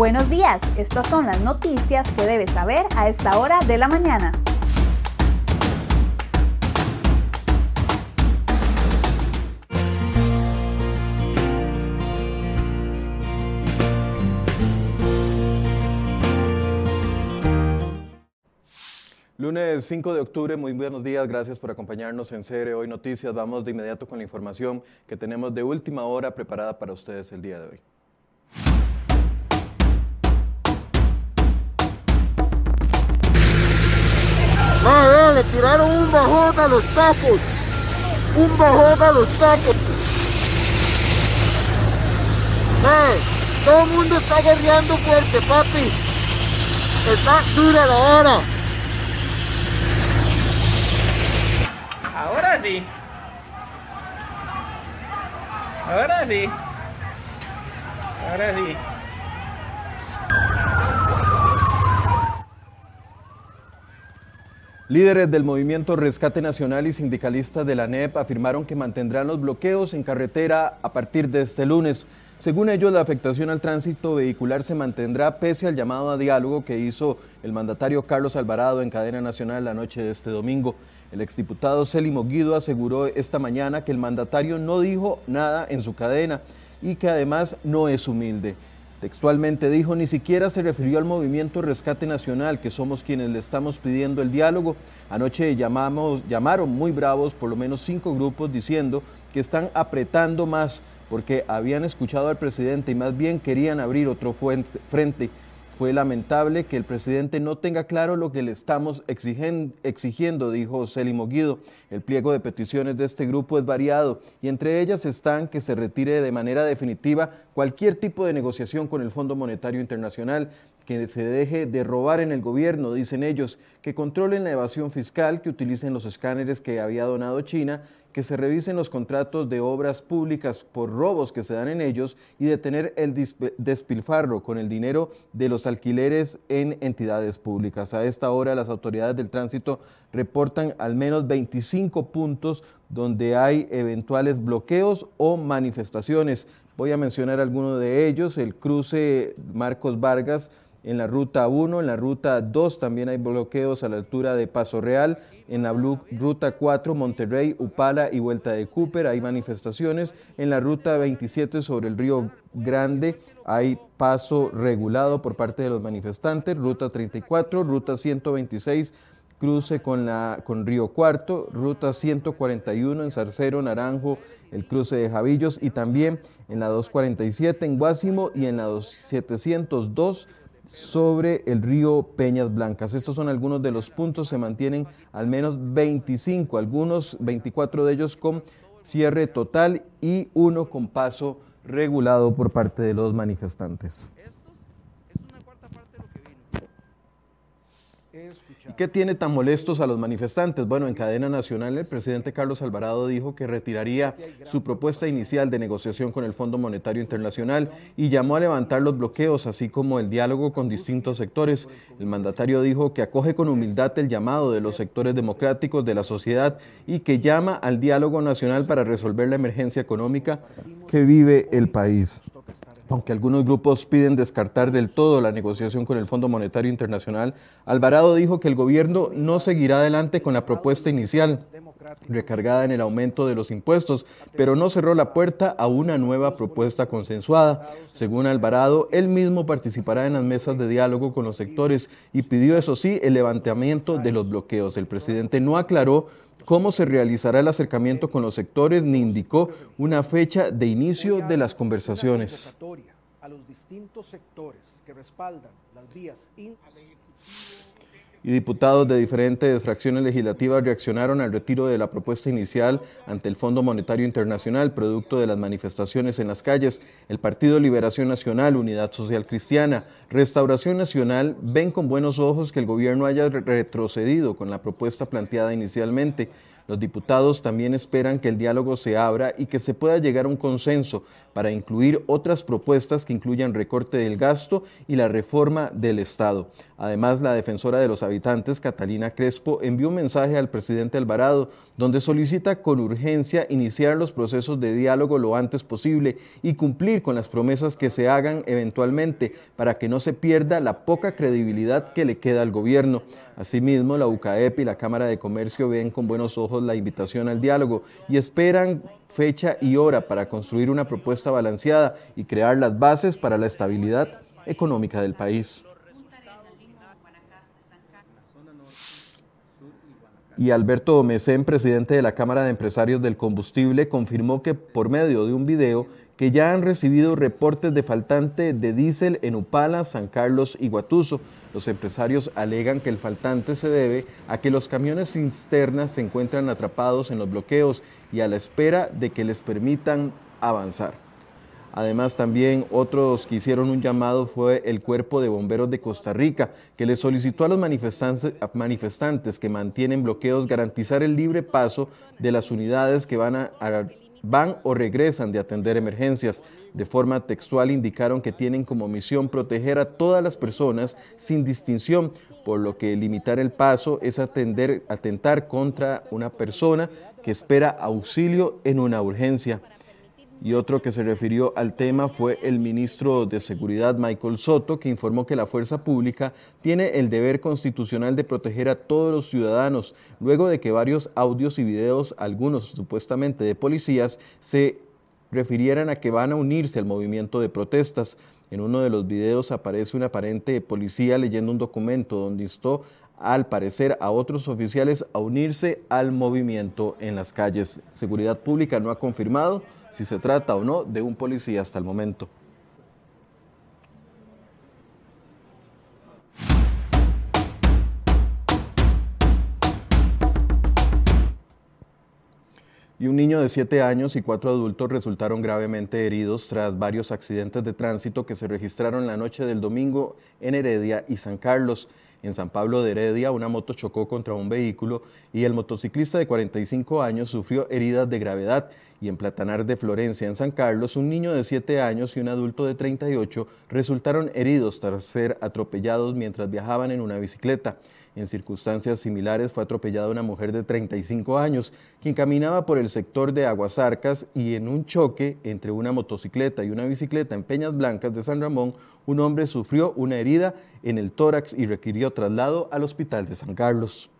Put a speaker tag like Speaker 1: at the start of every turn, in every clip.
Speaker 1: Buenos días, estas son las noticias que debes saber a esta hora de la mañana.
Speaker 2: Lunes 5 de octubre, muy buenos días, gracias por acompañarnos en CR Hoy Noticias. Vamos de inmediato con la información que tenemos de última hora preparada para ustedes el día de hoy.
Speaker 3: Ah, le tiraron un bajón a los tapos. Un bajón a los tapos. Ah, todo el mundo está guerreando fuerte, papi. Está dura la hora.
Speaker 4: Ahora sí. Ahora sí. Ahora sí.
Speaker 2: Líderes del movimiento Rescate Nacional y sindicalistas de la NEP afirmaron que mantendrán los bloqueos en carretera a partir de este lunes. Según ellos, la afectación al tránsito vehicular se mantendrá pese al llamado a diálogo que hizo el mandatario Carlos Alvarado en cadena nacional la noche de este domingo. El exdiputado Célimo Guido aseguró esta mañana que el mandatario no dijo nada en su cadena y que además no es humilde. Textualmente dijo, ni siquiera se refirió al movimiento Rescate Nacional, que somos quienes le estamos pidiendo el diálogo. Anoche llamamos, llamaron muy bravos por lo menos cinco grupos diciendo que están apretando más porque habían escuchado al presidente y más bien querían abrir otro frente. Fue lamentable que el presidente no tenga claro lo que le estamos exigiendo, dijo Célimo Guido. El pliego de peticiones de este grupo es variado y entre ellas están que se retire de manera definitiva cualquier tipo de negociación con el Fondo Monetario Internacional, que se deje de robar en el gobierno, dicen ellos, que controlen la evasión fiscal, que utilicen los escáneres que había donado China que se revisen los contratos de obras públicas por robos que se dan en ellos y detener el despilfarro con el dinero de los alquileres en entidades públicas. A esta hora las autoridades del tránsito reportan al menos 25 puntos donde hay eventuales bloqueos o manifestaciones. Voy a mencionar algunos de ellos, el cruce Marcos Vargas en la ruta 1, en la ruta 2 también hay bloqueos a la altura de Paso Real, en la ruta 4 Monterrey, Upala y Vuelta de Cooper hay manifestaciones, en la ruta 27 sobre el río Grande hay paso regulado por parte de los manifestantes, ruta 34, ruta 126 cruce con, la, con Río Cuarto, ruta 141 en Zarcero, Naranjo, el cruce de Javillos. Y también en la 247 en Guásimo y en la 702 sobre el río Peñas Blancas. Estos son algunos de los puntos, se mantienen al menos 25, algunos 24 de ellos con cierre total y uno con paso regulado por parte de los manifestantes. ¿Qué tiene tan molestos a los manifestantes? Bueno, en cadena nacional el presidente Carlos Alvarado dijo que retiraría su propuesta inicial de negociación con el Fondo Monetario Internacional y llamó a levantar los bloqueos, así como el diálogo con distintos sectores. El mandatario dijo que acoge con humildad el llamado de los sectores democráticos de la sociedad y que llama al diálogo nacional para resolver la emergencia económica que vive el país. Aunque algunos grupos piden descartar del todo la negociación con el Fondo Monetario Internacional, Alvarado dijo que el gobierno no seguirá adelante con la propuesta inicial, recargada en el aumento de los impuestos, pero no cerró la puerta a una nueva propuesta consensuada. Según Alvarado, él mismo participará en las mesas de diálogo con los sectores y pidió, eso sí, el levantamiento de los bloqueos. El presidente no aclaró cómo se realizará el acercamiento con los sectores ni indicó una fecha de inicio de las conversaciones. Y diputados de diferentes fracciones legislativas reaccionaron al retiro de la propuesta inicial ante el Fondo Monetario Internacional, producto de las manifestaciones en las calles. El Partido Liberación Nacional, Unidad Social Cristiana, Restauración Nacional ven con buenos ojos que el gobierno haya retrocedido con la propuesta planteada inicialmente. Los diputados también esperan que el diálogo se abra y que se pueda llegar a un consenso para incluir otras propuestas que incluyan recorte del gasto y la reforma del Estado. Además, la defensora de los habitantes, Catalina Crespo, envió un mensaje al presidente Alvarado donde solicita con urgencia iniciar los procesos de diálogo lo antes posible y cumplir con las promesas que se hagan eventualmente para que no se pierda la poca credibilidad que le queda al gobierno. Asimismo, la UCAEP y la Cámara de Comercio ven con buenos ojos la invitación al diálogo y esperan fecha y hora para construir una propuesta balanceada y crear las bases para la estabilidad económica del país. Y Alberto Mesén, presidente de la Cámara de Empresarios del Combustible, confirmó que por medio de un video que ya han recibido reportes de faltante de diésel en Upala, San Carlos y Guatuso. Los empresarios alegan que el faltante se debe a que los camiones cisternas se encuentran atrapados en los bloqueos y a la espera de que les permitan avanzar. Además, también otros que hicieron un llamado fue el Cuerpo de Bomberos de Costa Rica, que le solicitó a los manifestantes, que mantienen bloqueos garantizar el libre paso de las unidades que van a van o regresan de atender emergencias. De forma textual indicaron que tienen como misión proteger a todas las personas sin distinción, por lo que limitar el paso es atender, atentar contra una persona que espera auxilio en una urgencia. Y otro que se refirió al tema fue el ministro de Seguridad, Michael Soto, que informó que la fuerza pública tiene el deber constitucional de proteger a todos los ciudadanos, luego de que varios audios y videos, algunos supuestamente de policías, se refirieran a que van a unirse al movimiento de protestas. En uno de los videos aparece un aparente policía leyendo un documento donde instó al parecer a otros oficiales a unirse al movimiento en las calles. Seguridad Pública no ha confirmado si se trata o no de un policía hasta el momento. y un niño de 7 años y cuatro adultos resultaron gravemente heridos tras varios accidentes de tránsito que se registraron la noche del domingo en Heredia y San Carlos. En San Pablo de Heredia, una moto chocó contra un vehículo y el motociclista de 45 años sufrió heridas de gravedad. Y en Platanar de Florencia, en San Carlos, un niño de 7 años y un adulto de 38 resultaron heridos tras ser atropellados mientras viajaban en una bicicleta. En circunstancias similares fue atropellada una mujer de 35 años, quien caminaba por el sector de Aguasarcas y en un choque entre una motocicleta y una bicicleta en Peñas Blancas de San Ramón, un hombre sufrió una herida en el tórax y requirió traslado al hospital de San Carlos.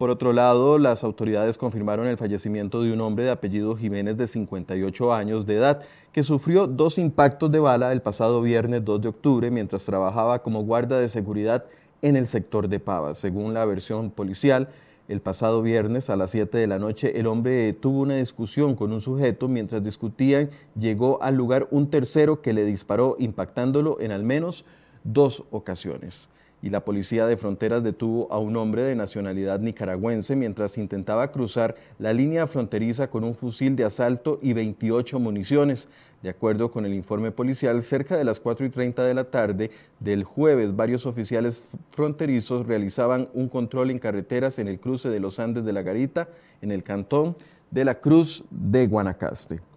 Speaker 2: Por otro lado, las autoridades confirmaron el fallecimiento de un hombre de apellido Jiménez de 58 años de edad, que sufrió dos impactos de bala el pasado viernes 2 de octubre mientras trabajaba como guarda de seguridad en el sector de Pavas. Según la versión policial, el pasado viernes a las 7 de la noche el hombre tuvo una discusión con un sujeto. Mientras discutían, llegó al lugar un tercero que le disparó impactándolo en al menos dos ocasiones y la policía de fronteras detuvo a un hombre de nacionalidad nicaragüense mientras intentaba cruzar la línea fronteriza con un fusil de asalto y 28 municiones. De acuerdo con el informe policial, cerca de las 4 y 30 de la tarde del jueves, varios oficiales fronterizos realizaban un control en carreteras en el cruce de los Andes de la Garita, en el cantón de la Cruz de Guanacaste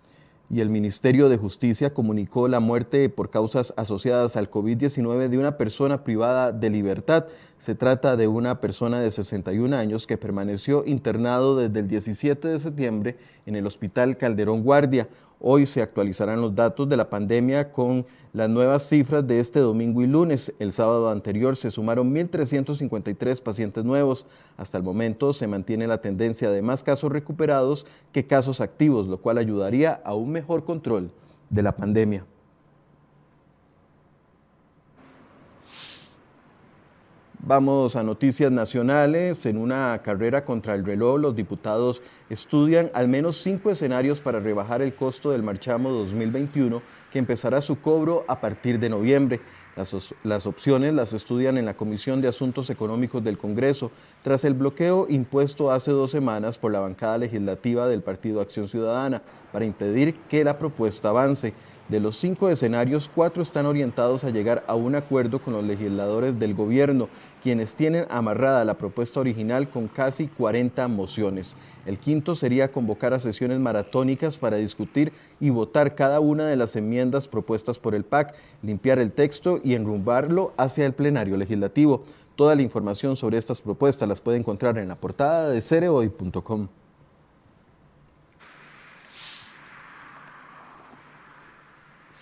Speaker 2: y el Ministerio de Justicia comunicó la muerte por causas asociadas al COVID-19 de una persona privada de libertad. Se trata de una persona de 61 años que permaneció internado desde el 17 de septiembre en el Hospital Calderón Guardia. Hoy se actualizarán los datos de la pandemia con las nuevas cifras de este domingo y lunes. El sábado anterior se sumaron 1.353 pacientes nuevos. Hasta el momento se mantiene la tendencia de más casos recuperados que casos activos, lo cual ayudaría a un mejor control de la pandemia. Vamos a noticias nacionales. En una carrera contra el reloj, los diputados estudian al menos cinco escenarios para rebajar el costo del marchamo 2021, que empezará su cobro a partir de noviembre. Las, las, opciones las estudian en la Comisión de Asuntos Económicos del Congreso, tras el bloqueo impuesto hace dos semanas por la bancada legislativa del Partido Acción Ciudadana para impedir que la propuesta avance. De los cinco escenarios, cuatro están orientados a llegar a un acuerdo con los legisladores del gobierno quienes tienen amarrada la propuesta original con casi 40 mociones. El quinto sería convocar a sesiones maratónicas para discutir y votar cada una de las enmiendas propuestas por el PAC, limpiar el texto y enrumbarlo hacia el plenario legislativo. Toda la información sobre estas propuestas las puede encontrar en la portada de cereoy.com.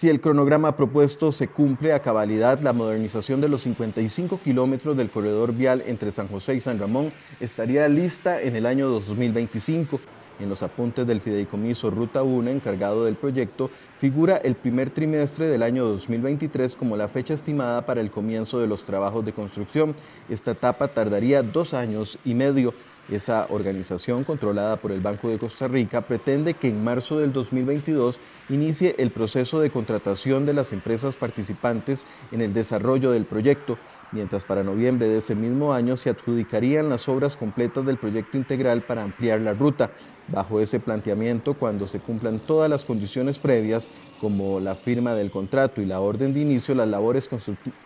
Speaker 2: Si el cronograma propuesto se cumple a cabalidad, la modernización de los 55 kilómetros del corredor vial entre San José y San Ramón estaría lista en el año 2025. En los apuntes del fideicomiso Ruta 1, encargado del proyecto, figura el primer trimestre del año 2023 como la fecha estimada para el comienzo de los trabajos de construcción. Esta etapa tardaría dos años y medio. Esa organización, controlada por el Banco de Costa Rica, pretende que en marzo del 2022 inicie el proceso de contratación de las empresas participantes en el desarrollo del proyecto, mientras para noviembre de ese mismo año se adjudicarían las obras completas del proyecto integral para ampliar la ruta. Bajo ese planteamiento, cuando se cumplan todas las condiciones previas, como la firma del contrato y la orden de inicio, las labores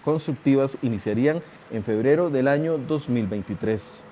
Speaker 2: constructivas iniciarían en febrero del año 2023.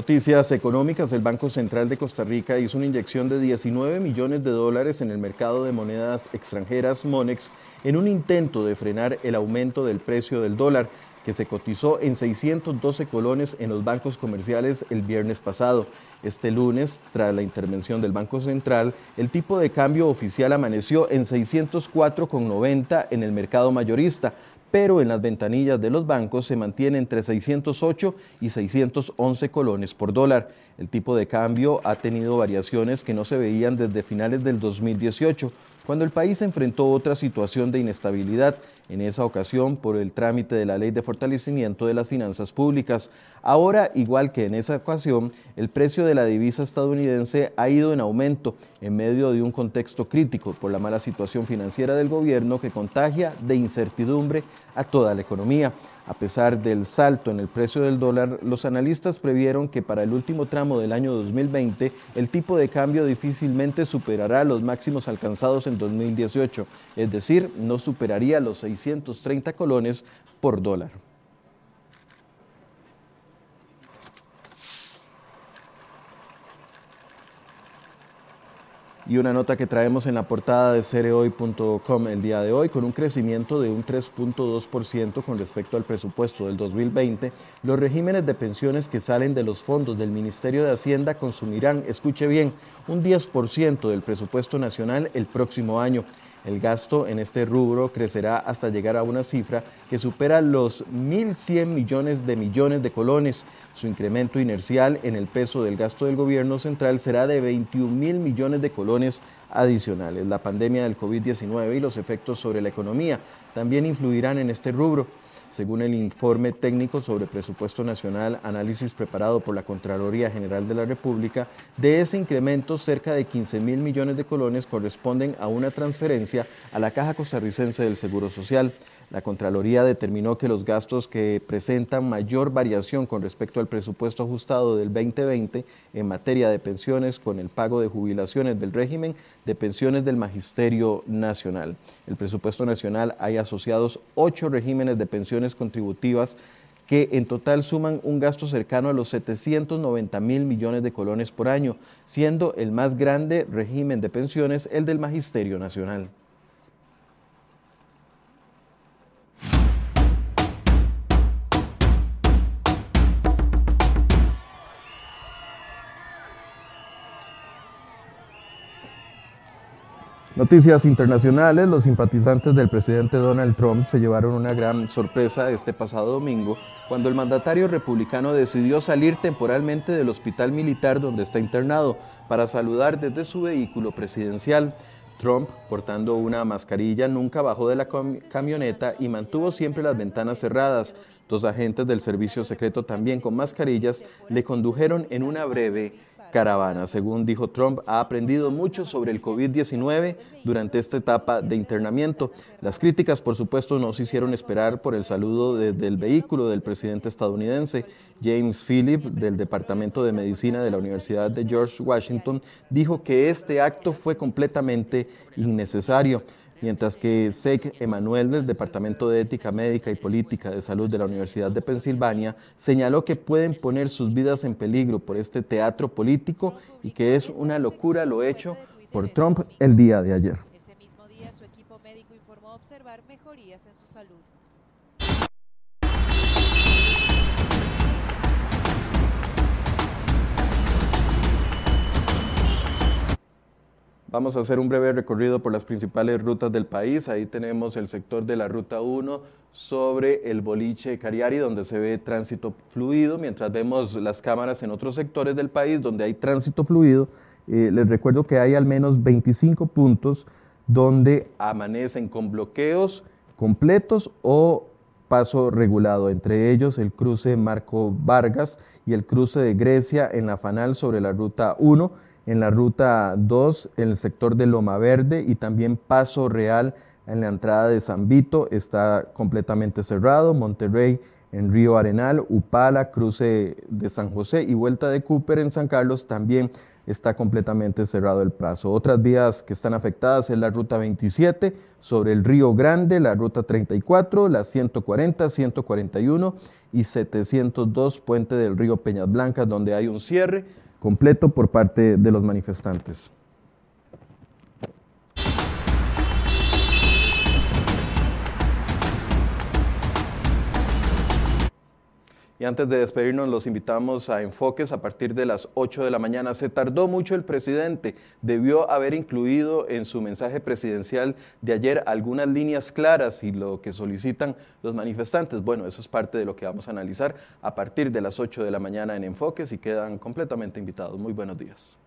Speaker 2: Noticias económicas. El Banco Central de Costa Rica hizo una inyección de 19 millones de dólares en el mercado de monedas extranjeras Monex en un intento de frenar el aumento del precio del dólar que se cotizó en 612 colones en los bancos comerciales el viernes pasado. Este lunes, tras la intervención del Banco Central, el tipo de cambio oficial amaneció en 604,90 en el mercado mayorista, pero en las ventanillas de los bancos se mantiene entre 608 y 611 colones por dólar. El tipo de cambio ha tenido variaciones que no se veían desde finales del 2018, cuando el país enfrentó otra situación de inestabilidad, en esa ocasión por el trámite de la Ley de Fortalecimiento de las Finanzas Públicas. Ahora, igual que en esa ocasión, el precio de la divisa estadounidense ha ido en aumento en medio de un contexto crítico por la mala situación financiera del gobierno que contagia de incertidumbre a toda la economía. A pesar del salto en el precio del dólar, los analistas previeron que para el último tramo del año 2020 el tipo de cambio difícilmente superará los máximos alcanzados en 2018, es decir, no superaría los 630 colones por dólar. Y una nota que traemos en la portada de cereoy.com el día de hoy, con un crecimiento de un 3.2% con respecto al presupuesto del 2020, los regímenes de pensiones que salen de los fondos del Ministerio de Hacienda consumirán, escuche bien, un 10% del presupuesto nacional el próximo año. El gasto en este rubro crecerá hasta llegar a una cifra que supera los 1.100 millones de millones de colones. Su incremento inercial en el peso del gasto del gobierno central será de 21 mil millones de colones adicionales. La pandemia del COVID-19 y los efectos sobre la economía también influirán en este rubro. Según el informe técnico sobre presupuesto nacional, análisis preparado por la Contraloría General de la República, de ese incremento cerca de 15 mil millones de colones corresponden a una transferencia a la Caja Costarricense del Seguro Social. La Contraloría determinó que los gastos que presentan mayor variación con respecto al presupuesto ajustado del 2020 en materia de pensiones con el pago de jubilaciones del régimen de pensiones del Magisterio Nacional. El presupuesto nacional hay asociados ocho regímenes de pensiones contributivas que en total suman un gasto cercano a los 790 mil millones de colones por año, siendo el más grande régimen de pensiones el del Magisterio Nacional. Noticias internacionales, los simpatizantes del presidente Donald Trump se llevaron una gran sorpresa este pasado domingo cuando el mandatario republicano decidió salir temporalmente del hospital militar donde está internado para saludar desde su vehículo presidencial. Trump, portando una mascarilla, nunca bajó de la camioneta y mantuvo siempre las ventanas cerradas. Dos agentes del servicio secreto también con mascarillas le condujeron en una breve caravana. Según dijo Trump, ha aprendido mucho sobre el COVID-19 durante esta etapa de internamiento. Las críticas, por supuesto, no se hicieron esperar por el saludo desde el vehículo del presidente estadounidense. James Philip, del Departamento de Medicina de la Universidad de George Washington, dijo que este acto fue completamente innecesario mientras que Sek Emanuel del Departamento de Ética Médica y Política de Salud de la Universidad de Pensilvania señaló que pueden poner sus vidas en peligro por este teatro político y que es una locura lo hecho por Trump el día de ayer. Ese mismo día su equipo médico informó observar mejorías en su salud. Vamos a hacer un breve recorrido por las principales rutas del país. Ahí tenemos el sector de la Ruta 1 sobre el boliche Cariari, donde se ve tránsito fluido, mientras vemos las cámaras en otros sectores del país donde hay tránsito fluido. Eh, les recuerdo que hay al menos 25 puntos donde amanecen con bloqueos completos o paso regulado, entre ellos el cruce Marco Vargas y el cruce de Grecia en la Fanal sobre la Ruta 1 en la ruta 2, en el sector de Loma Verde y también Paso Real en la entrada de San Vito está completamente cerrado, Monterrey en Río Arenal, Upala, cruce de San José y vuelta de Cooper en San Carlos también está completamente cerrado el paso. Otras vías que están afectadas es la ruta 27 sobre el Río Grande, la ruta 34, la 140, 141 y 702 Puente del Río Peñas Blancas donde hay un cierre completo por parte de los manifestantes. Y antes de despedirnos, los invitamos a Enfoques a partir de las 8 de la mañana. Se tardó mucho el presidente. Debió haber incluido en su mensaje presidencial de ayer algunas líneas claras y lo que solicitan los manifestantes. Bueno, eso es parte de lo que vamos a analizar a partir de las 8 de la mañana en Enfoques y quedan completamente invitados. Muy buenos días.